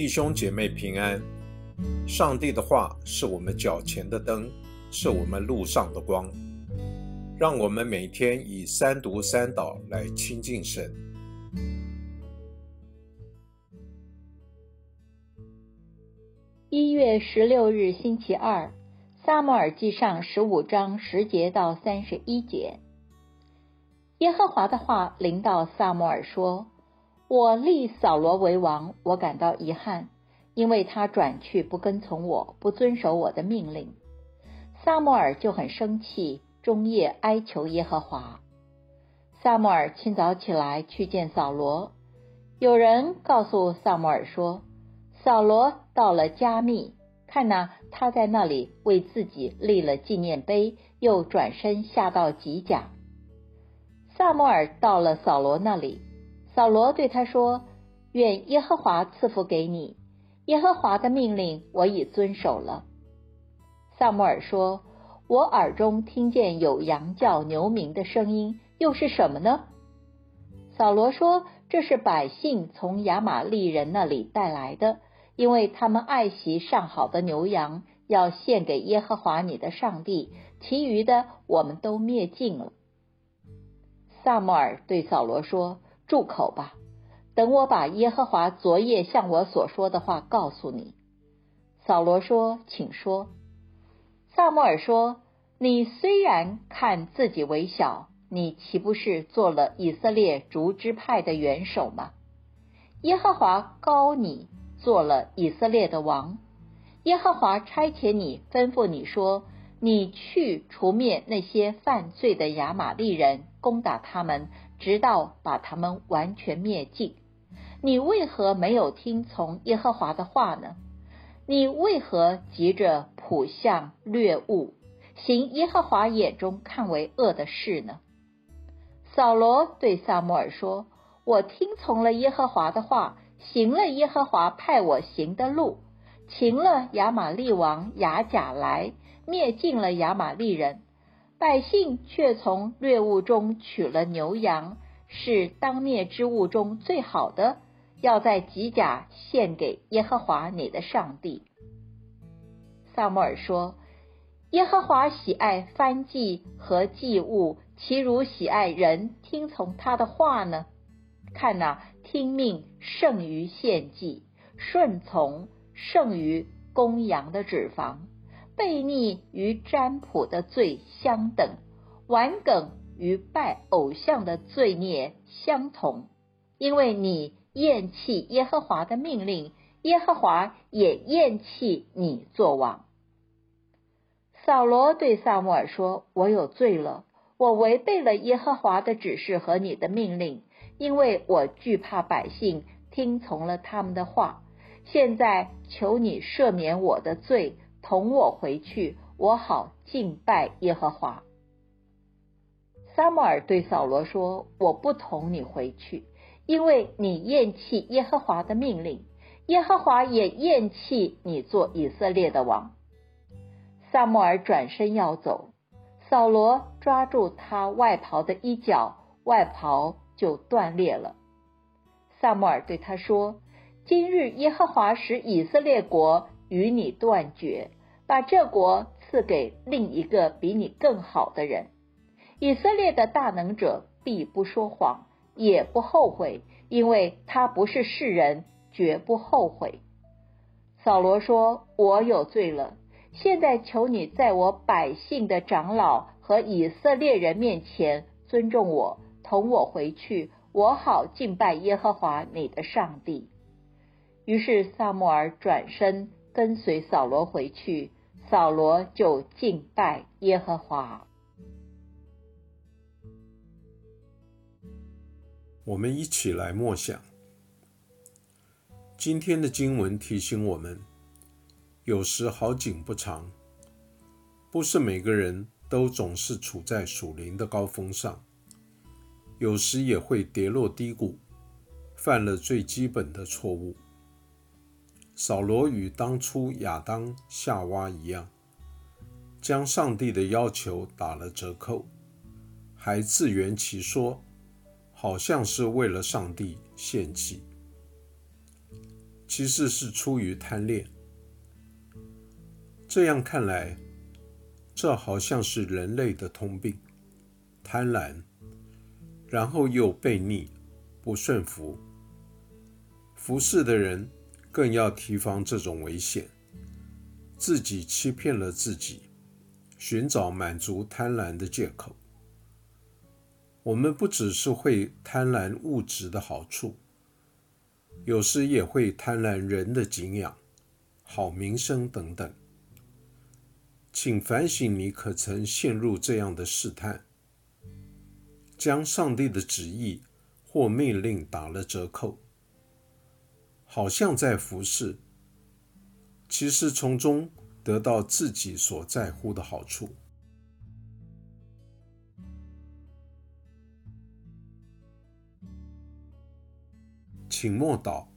弟兄姐妹平安。上帝的话是我们脚前的灯，是我们路上的光。让我们每天以三读三祷来亲近神。一月十六日星期二，撒母耳记上十五章十节到三十一节。耶和华的话临到撒母耳说。我立扫罗为王，我感到遗憾，因为他转去不跟从我，不遵守我的命令。萨摩尔就很生气，终夜哀求耶和华。萨摩尔清早起来去见扫罗，有人告诉萨摩尔说，扫罗到了加密，看呐，他在那里为自己立了纪念碑，又转身下到吉甲。萨摩尔到了扫罗那里。扫罗对他说：“愿耶和华赐福给你。耶和华的命令我已遵守了。”萨母尔说：“我耳中听见有羊叫牛鸣的声音，又是什么呢？”扫罗说：“这是百姓从亚玛利人那里带来的，因为他们爱惜上好的牛羊，要献给耶和华你的上帝。其余的我们都灭尽了。”萨母尔对扫罗说。住口吧！等我把耶和华昨夜向我所说的话告诉你。扫罗说：“请说。”萨摩尔说：“你虽然看自己为小，你岂不是做了以色列竹支派的元首吗？耶和华高你做了以色列的王。耶和华差遣你，吩咐你说：你去除灭那些犯罪的亚玛利人，攻打他们。”直到把他们完全灭尽，你为何没有听从耶和华的话呢？你为何急着扑向掠物，行耶和华眼中看为恶的事呢？扫罗对萨摩尔说：“我听从了耶和华的话，行了耶和华派我行的路，擒了亚玛利王亚甲来，灭尽了亚玛利人。”百姓却从掠物中取了牛羊，是当灭之物中最好的，要在吉甲献给耶和华你的上帝。萨母尔说：“耶和华喜爱翻祭和祭物，岂如喜爱人听从他的话呢？看哪，听命胜于献祭，顺从胜于公羊的脂肪。”悖逆与占卜的罪相等，玩梗与拜偶像的罪孽相同。因为你厌弃耶和华的命令，耶和华也厌弃你做王。扫罗对萨母尔说：“我有罪了，我违背了耶和华的指示和你的命令，因为我惧怕百姓，听从了他们的话。现在求你赦免我的罪。”同我回去，我好敬拜耶和华。撒母耳对扫罗说：“我不同你回去，因为你厌弃耶和华的命令，耶和华也厌弃你做以色列的王。”撒母耳转身要走，扫罗抓住他外袍的衣角，外袍就断裂了。撒母耳对他说：“今日耶和华使以色列国。”与你断绝，把这国赐给另一个比你更好的人。以色列的大能者必不说谎，也不后悔，因为他不是世人，绝不后悔。扫罗说：“我有罪了，现在求你在我百姓的长老和以色列人面前尊重我，同我回去，我好敬拜耶和华你的上帝。”于是萨穆尔转身。跟随扫罗回去，扫罗就敬拜耶和华。我们一起来默想今天的经文，提醒我们：有时好景不长，不是每个人都总是处在属灵的高峰上，有时也会跌落低谷，犯了最基本的错误。扫罗与当初亚当、夏娃一样，将上帝的要求打了折扣，还自圆其说，好像是为了上帝献祭。其实是出于贪恋。这样看来，这好像是人类的通病：贪婪，然后又悖逆、不顺服。服侍的人更要提防这种危险，自己欺骗了自己，寻找满足贪婪的借口。我们不只是会贪婪物质的好处，有时也会贪婪人的敬仰、好名声等等。请反省，你可曾陷入这样的试探，将上帝的旨意或命令打了折扣？好像在服侍，其实从中得到自己所在乎的好处。请默祷，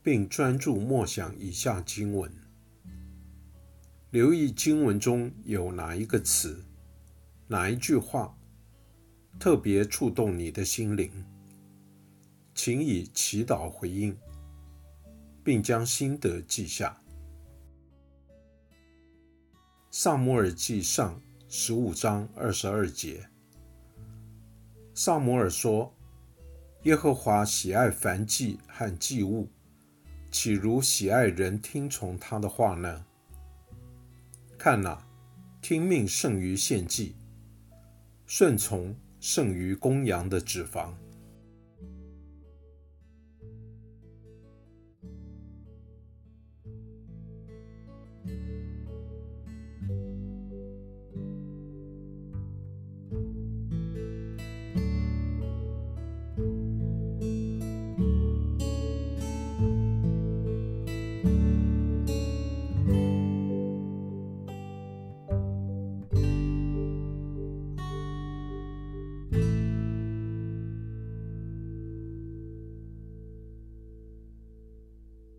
并专注默想以下经文，留意经文中有哪一个词、哪一句话特别触动你的心灵，请以祈祷回应。并将心得记下。萨摩尔记上十五章二十二节，萨摩尔说：“耶和华喜爱凡祭和祭物，岂如喜爱人听从他的话呢？看哪，听命胜于献祭，顺从胜于公羊的脂肪。”